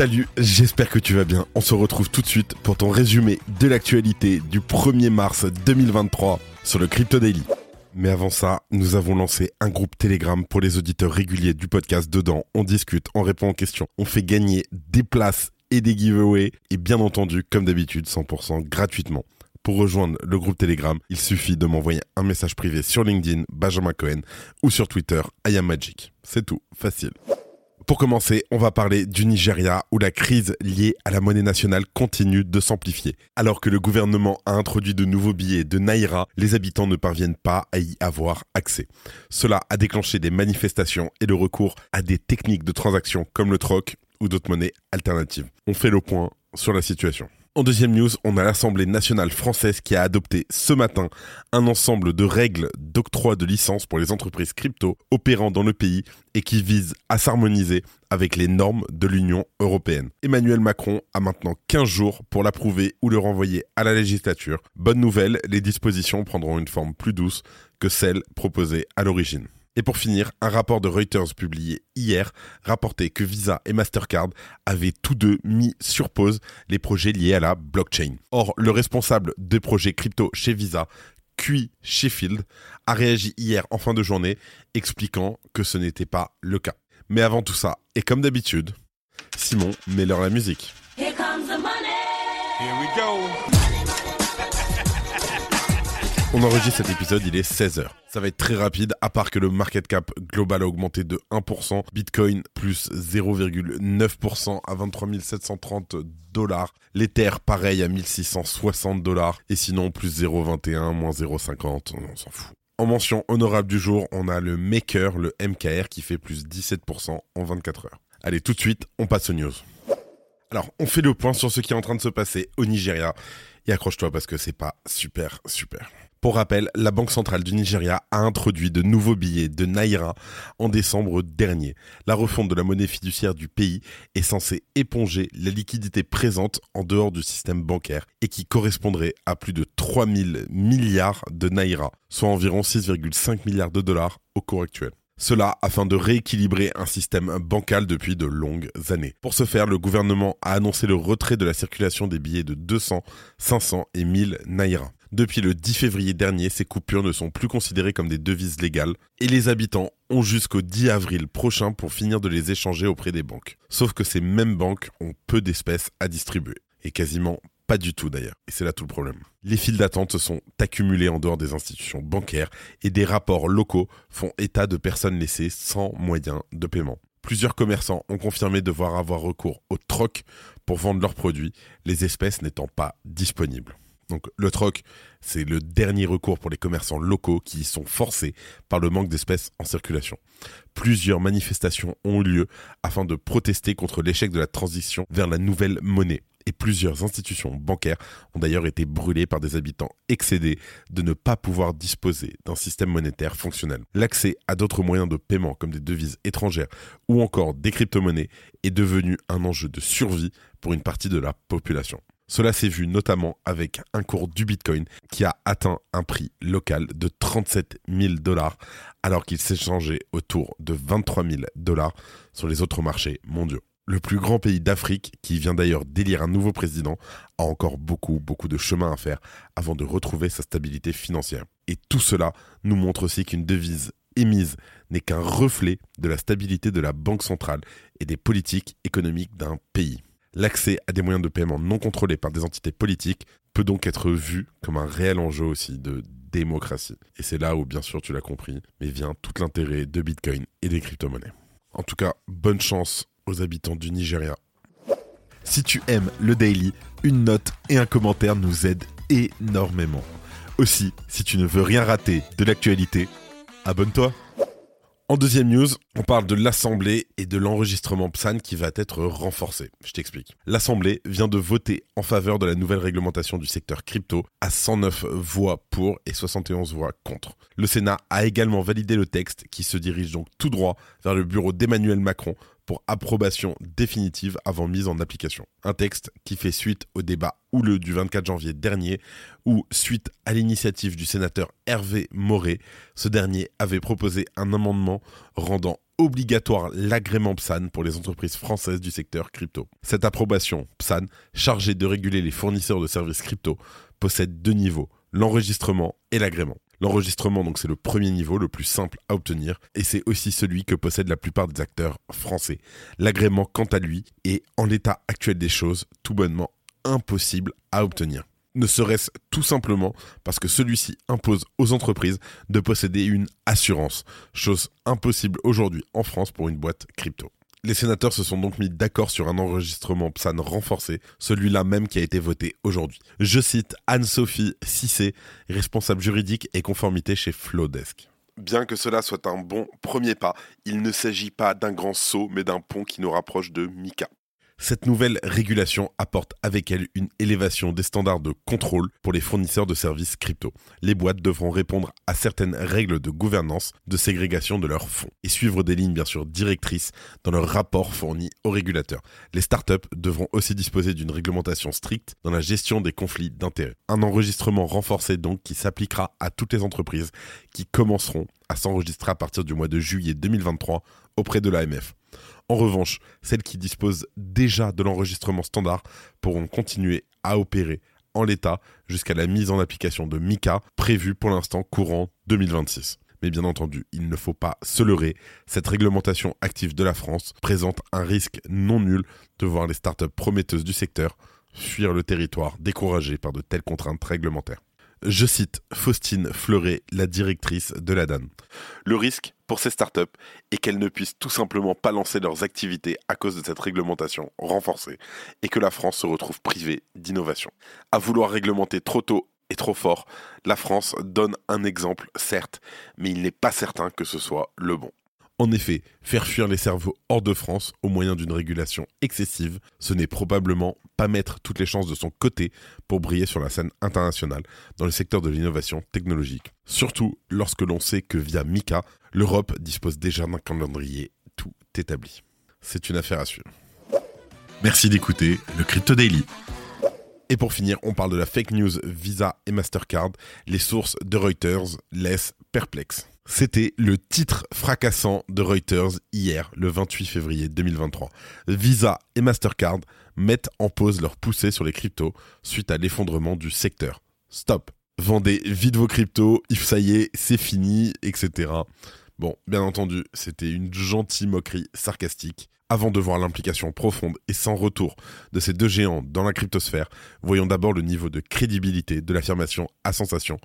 Salut, j'espère que tu vas bien. On se retrouve tout de suite pour ton résumé de l'actualité du 1er mars 2023 sur le Crypto Daily. Mais avant ça, nous avons lancé un groupe Telegram pour les auditeurs réguliers du podcast. Dedans, on discute, on répond aux questions, on fait gagner des places et des giveaways et bien entendu, comme d'habitude, 100% gratuitement. Pour rejoindre le groupe Telegram, il suffit de m'envoyer un message privé sur LinkedIn, Benjamin Cohen, ou sur Twitter, IamMagic. C'est tout, facile. Pour commencer, on va parler du Nigeria où la crise liée à la monnaie nationale continue de s'amplifier. Alors que le gouvernement a introduit de nouveaux billets de Naira, les habitants ne parviennent pas à y avoir accès. Cela a déclenché des manifestations et le recours à des techniques de transaction comme le troc ou d'autres monnaies alternatives. On fait le point sur la situation. En deuxième news, on a l'Assemblée nationale française qui a adopté ce matin un ensemble de règles d'octroi de licence pour les entreprises crypto opérant dans le pays et qui vise à s'harmoniser avec les normes de l'Union européenne. Emmanuel Macron a maintenant 15 jours pour l'approuver ou le renvoyer à la législature. Bonne nouvelle, les dispositions prendront une forme plus douce que celle proposée à l'origine. Et pour finir, un rapport de Reuters publié hier rapportait que Visa et Mastercard avaient tous deux mis sur pause les projets liés à la blockchain. Or, le responsable des projets crypto chez Visa, Cui Sheffield, a réagi hier en fin de journée expliquant que ce n'était pas le cas. Mais avant tout ça, et comme d'habitude, Simon met leur la musique. Here comes the money. Here we go. On enregistre cet épisode, il est 16h. Ça va être très rapide, à part que le market cap global a augmenté de 1%, Bitcoin plus 0,9% à 23 730 dollars, l'Ether pareil à 1660 dollars, et sinon plus 0,21, moins 0,50, on s'en fout. En mention honorable du jour, on a le Maker, le MKR, qui fait plus 17% en 24 heures. Allez, tout de suite, on passe aux news. Alors, on fait le point sur ce qui est en train de se passer au Nigeria. Et accroche-toi parce que c'est pas super, super. Pour rappel, la Banque centrale du Nigeria a introduit de nouveaux billets de Naira en décembre dernier. La refonte de la monnaie fiduciaire du pays est censée éponger la liquidité présente en dehors du système bancaire et qui correspondrait à plus de 3000 milliards de Naira, soit environ 6,5 milliards de dollars au cours actuel. Cela afin de rééquilibrer un système bancal depuis de longues années. Pour ce faire, le gouvernement a annoncé le retrait de la circulation des billets de 200, 500 et 1000 naira. Depuis le 10 février dernier, ces coupures ne sont plus considérées comme des devises légales et les habitants ont jusqu'au 10 avril prochain pour finir de les échanger auprès des banques. Sauf que ces mêmes banques ont peu d'espèces à distribuer et quasiment pas du tout d'ailleurs. Et c'est là tout le problème. Les files d'attente sont accumulées en dehors des institutions bancaires et des rapports locaux font état de personnes laissées sans moyens de paiement. Plusieurs commerçants ont confirmé devoir avoir recours au troc pour vendre leurs produits, les espèces n'étant pas disponibles. Donc le troc, c'est le dernier recours pour les commerçants locaux qui sont forcés par le manque d'espèces en circulation. Plusieurs manifestations ont eu lieu afin de protester contre l'échec de la transition vers la nouvelle monnaie. Et plusieurs institutions bancaires ont d'ailleurs été brûlées par des habitants excédés de ne pas pouvoir disposer d'un système monétaire fonctionnel. L'accès à d'autres moyens de paiement comme des devises étrangères ou encore des crypto-monnaies est devenu un enjeu de survie pour une partie de la population. Cela s'est vu notamment avec un cours du Bitcoin qui a atteint un prix local de 37 000 dollars alors qu'il s'échangeait autour de 23 000 dollars sur les autres marchés mondiaux. Le plus grand pays d'Afrique, qui vient d'ailleurs d'élire un nouveau président, a encore beaucoup, beaucoup de chemin à faire avant de retrouver sa stabilité financière. Et tout cela nous montre aussi qu'une devise émise n'est qu'un reflet de la stabilité de la Banque centrale et des politiques économiques d'un pays. L'accès à des moyens de paiement non contrôlés par des entités politiques peut donc être vu comme un réel enjeu aussi de démocratie. Et c'est là où, bien sûr, tu l'as compris, mais vient tout l'intérêt de Bitcoin et des crypto-monnaies. En tout cas, bonne chance aux habitants du Nigeria. Si tu aimes le daily, une note et un commentaire nous aident énormément. Aussi, si tu ne veux rien rater de l'actualité, abonne-toi. En deuxième news, on parle de l'Assemblée et de l'enregistrement PSAN qui va être renforcé. Je t'explique. L'Assemblée vient de voter en faveur de la nouvelle réglementation du secteur crypto à 109 voix pour et 71 voix contre. Le Sénat a également validé le texte qui se dirige donc tout droit vers le bureau d'Emmanuel Macron pour approbation définitive avant mise en application. Un texte qui fait suite au débat houleux du 24 janvier dernier où, suite à l'initiative du sénateur Hervé Moret, ce dernier avait proposé un amendement rendant obligatoire l'agrément PSAN pour les entreprises françaises du secteur crypto. Cette approbation PSAN, chargée de réguler les fournisseurs de services crypto, possède deux niveaux, l'enregistrement et l'agrément. L'enregistrement, donc, c'est le premier niveau, le plus simple à obtenir, et c'est aussi celui que possèdent la plupart des acteurs français. L'agrément, quant à lui, est, en l'état actuel des choses, tout bonnement impossible à obtenir. Ne serait-ce tout simplement parce que celui-ci impose aux entreprises de posséder une assurance, chose impossible aujourd'hui en France pour une boîte crypto. Les sénateurs se sont donc mis d'accord sur un enregistrement PSAN renforcé, celui-là même qui a été voté aujourd'hui. Je cite Anne-Sophie Cissé, responsable juridique et conformité chez Flowdesk. Bien que cela soit un bon premier pas, il ne s'agit pas d'un grand saut, mais d'un pont qui nous rapproche de Mika. Cette nouvelle régulation apporte avec elle une élévation des standards de contrôle pour les fournisseurs de services crypto. Les boîtes devront répondre à certaines règles de gouvernance, de ségrégation de leurs fonds et suivre des lignes bien sûr directrices dans leurs rapports fournis aux régulateurs. Les startups devront aussi disposer d'une réglementation stricte dans la gestion des conflits d'intérêts. Un enregistrement renforcé donc qui s'appliquera à toutes les entreprises qui commenceront à s'enregistrer à partir du mois de juillet 2023 auprès de l'AMF. En revanche, celles qui disposent déjà de l'enregistrement standard pourront continuer à opérer en l'état jusqu'à la mise en application de MICA, prévue pour l'instant courant 2026. Mais bien entendu, il ne faut pas se leurrer, cette réglementation active de la France présente un risque non nul de voir les startups prometteuses du secteur fuir le territoire découragées par de telles contraintes réglementaires. Je cite Faustine Fleuret, la directrice de la DAN. Le risque pour ces startups est qu'elles ne puissent tout simplement pas lancer leurs activités à cause de cette réglementation renforcée et que la France se retrouve privée d'innovation. À vouloir réglementer trop tôt et trop fort, la France donne un exemple, certes, mais il n'est pas certain que ce soit le bon. En effet, faire fuir les cerveaux hors de France au moyen d'une régulation excessive, ce n'est probablement pas mettre toutes les chances de son côté pour briller sur la scène internationale dans le secteur de l'innovation technologique. Surtout lorsque l'on sait que via MICA, l'Europe dispose déjà d'un calendrier tout établi. C'est une affaire à suivre. Merci d'écouter le Crypto Daily. Et pour finir, on parle de la fake news Visa et Mastercard. Les sources de Reuters laissent perplexes. C'était le titre fracassant de Reuters hier, le 28 février 2023. Visa et Mastercard mettent en pause leur poussée sur les cryptos suite à l'effondrement du secteur. Stop. Vendez vite vos cryptos, if ça y est, c'est fini, etc. Bon, bien entendu, c'était une gentille moquerie sarcastique. Avant de voir l'implication profonde et sans retour de ces deux géants dans la cryptosphère, voyons d'abord le niveau de crédibilité de l'affirmation à sensation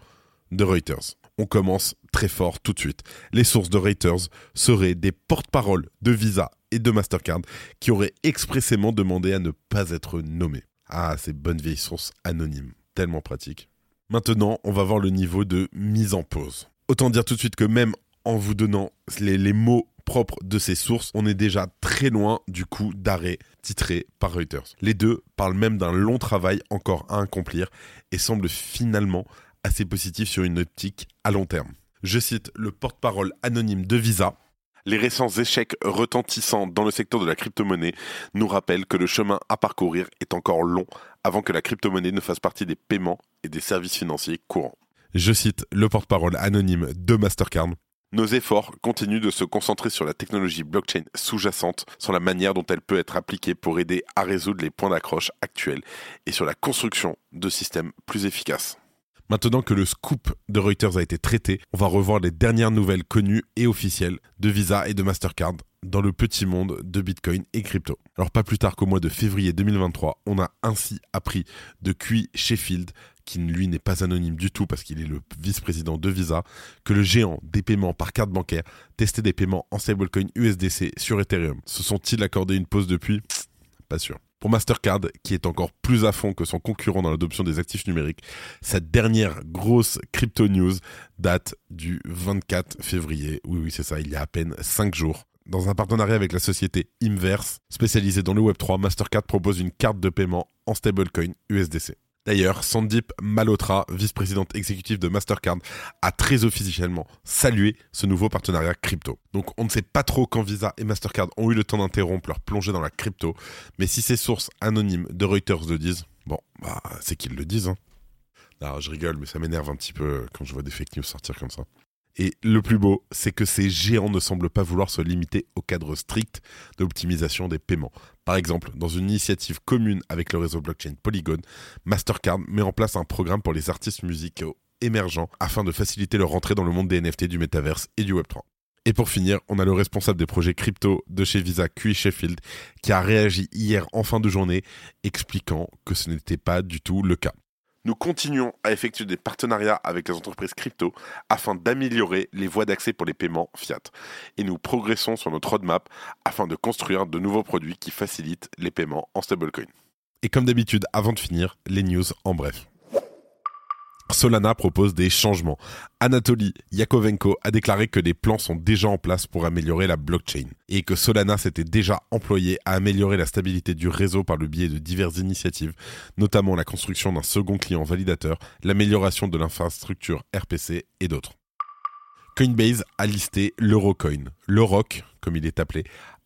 de Reuters on commence très fort tout de suite. Les sources de Reuters seraient des porte-paroles de Visa et de Mastercard qui auraient expressément demandé à ne pas être nommés. Ah, ces bonnes vieilles sources anonymes, tellement pratiques. Maintenant, on va voir le niveau de mise en pause. Autant dire tout de suite que même en vous donnant les, les mots propres de ces sources, on est déjà très loin du coup d'arrêt titré par Reuters. Les deux parlent même d'un long travail encore à accomplir et semblent finalement assez positif sur une optique à long terme. Je cite le porte-parole anonyme de Visa. Les récents échecs retentissants dans le secteur de la crypto-monnaie nous rappellent que le chemin à parcourir est encore long avant que la crypto-monnaie ne fasse partie des paiements et des services financiers courants. Je cite le porte-parole anonyme de Mastercard. Nos efforts continuent de se concentrer sur la technologie blockchain sous-jacente, sur la manière dont elle peut être appliquée pour aider à résoudre les points d'accroche actuels et sur la construction de systèmes plus efficaces. Maintenant que le scoop de Reuters a été traité, on va revoir les dernières nouvelles connues et officielles de Visa et de Mastercard dans le petit monde de Bitcoin et crypto. Alors pas plus tard qu'au mois de février 2023, on a ainsi appris de Quy Sheffield, qui lui n'est pas anonyme du tout parce qu'il est le vice-président de Visa, que le géant des paiements par carte bancaire testait des paiements en stablecoin USDC sur Ethereum. Se sont-ils accordé une pause depuis? Pour Mastercard, qui est encore plus à fond que son concurrent dans l'adoption des actifs numériques, sa dernière grosse crypto news date du 24 février. Oui, oui, c'est ça, il y a à peine 5 jours. Dans un partenariat avec la société Inverse, spécialisée dans le Web3, Mastercard propose une carte de paiement en stablecoin USDC. D'ailleurs, Sandip Malhotra, vice-présidente exécutive de Mastercard, a très officiellement salué ce nouveau partenariat crypto. Donc on ne sait pas trop quand Visa et Mastercard ont eu le temps d'interrompre leur plongée dans la crypto, mais si ces sources anonymes de Reuters le disent, bon, bah, c'est qu'ils le disent. Hein. Alors, je rigole, mais ça m'énerve un petit peu quand je vois des fake news sortir comme ça. Et le plus beau, c'est que ces géants ne semblent pas vouloir se limiter au cadre strict d'optimisation des paiements. Par exemple, dans une initiative commune avec le réseau blockchain Polygon, Mastercard met en place un programme pour les artistes musicaux émergents afin de faciliter leur entrée dans le monde des NFT, du métaverse et du Web3. Et pour finir, on a le responsable des projets crypto de chez Visa, QI Sheffield, qui a réagi hier en fin de journée, expliquant que ce n'était pas du tout le cas. Nous continuons à effectuer des partenariats avec les entreprises crypto afin d'améliorer les voies d'accès pour les paiements fiat. Et nous progressons sur notre roadmap afin de construire de nouveaux produits qui facilitent les paiements en stablecoin. Et comme d'habitude, avant de finir, les news en bref. Solana propose des changements. Anatoly Yakovenko a déclaré que des plans sont déjà en place pour améliorer la blockchain et que Solana s'était déjà employé à améliorer la stabilité du réseau par le biais de diverses initiatives, notamment la construction d'un second client validateur, l'amélioration de l'infrastructure RPC et d'autres. Coinbase a listé l'Eurocoin. L'Euroc, comme il est appelé,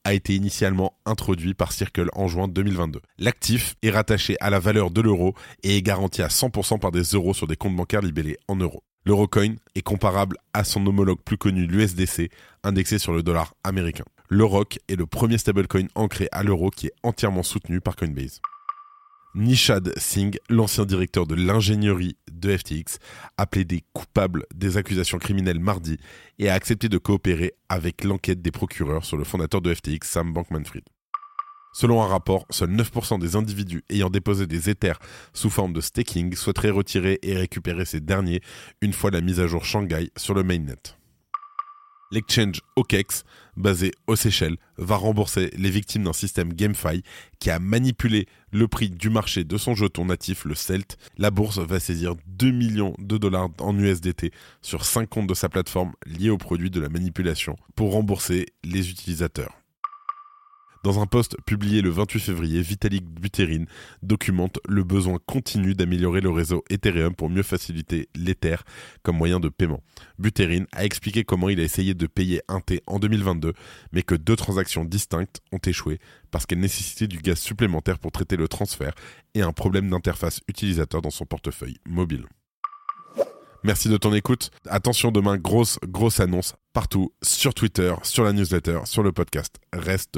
a été initialement introduit par Circle en juin 2022. L'actif est rattaché à la valeur de l'euro et est garanti à 100% par des euros sur des comptes bancaires libellés en euros. L'Eurocoin est comparable à son homologue plus connu, l'USDC, indexé sur le dollar américain. L'Euroc est le premier stablecoin ancré à l'euro qui est entièrement soutenu par Coinbase. Nishad Singh, l'ancien directeur de l'ingénierie de FTX, a plaidé coupable des accusations criminelles mardi et a accepté de coopérer avec l'enquête des procureurs sur le fondateur de FTX, Sam Bankman-Fried. Selon un rapport, seuls 9% des individus ayant déposé des Ethers sous forme de staking souhaiteraient retirer et récupérer ces derniers une fois la mise à jour Shanghai sur le mainnet. L'exchange OKEX, basé aux Seychelles, va rembourser les victimes d'un système GameFi qui a manipulé le prix du marché de son jeton natif, le CELT. La bourse va saisir 2 millions de dollars en USDT sur 5 comptes de sa plateforme liés au produit de la manipulation pour rembourser les utilisateurs. Dans un post publié le 28 février, Vitalik Buterin documente le besoin continu d'améliorer le réseau Ethereum pour mieux faciliter l'Ether comme moyen de paiement. Buterin a expliqué comment il a essayé de payer un T en 2022, mais que deux transactions distinctes ont échoué parce qu'elles nécessitaient du gaz supplémentaire pour traiter le transfert et un problème d'interface utilisateur dans son portefeuille mobile. Merci de ton écoute. Attention demain, grosse, grosse annonce partout, sur Twitter, sur la newsletter, sur le podcast. Reste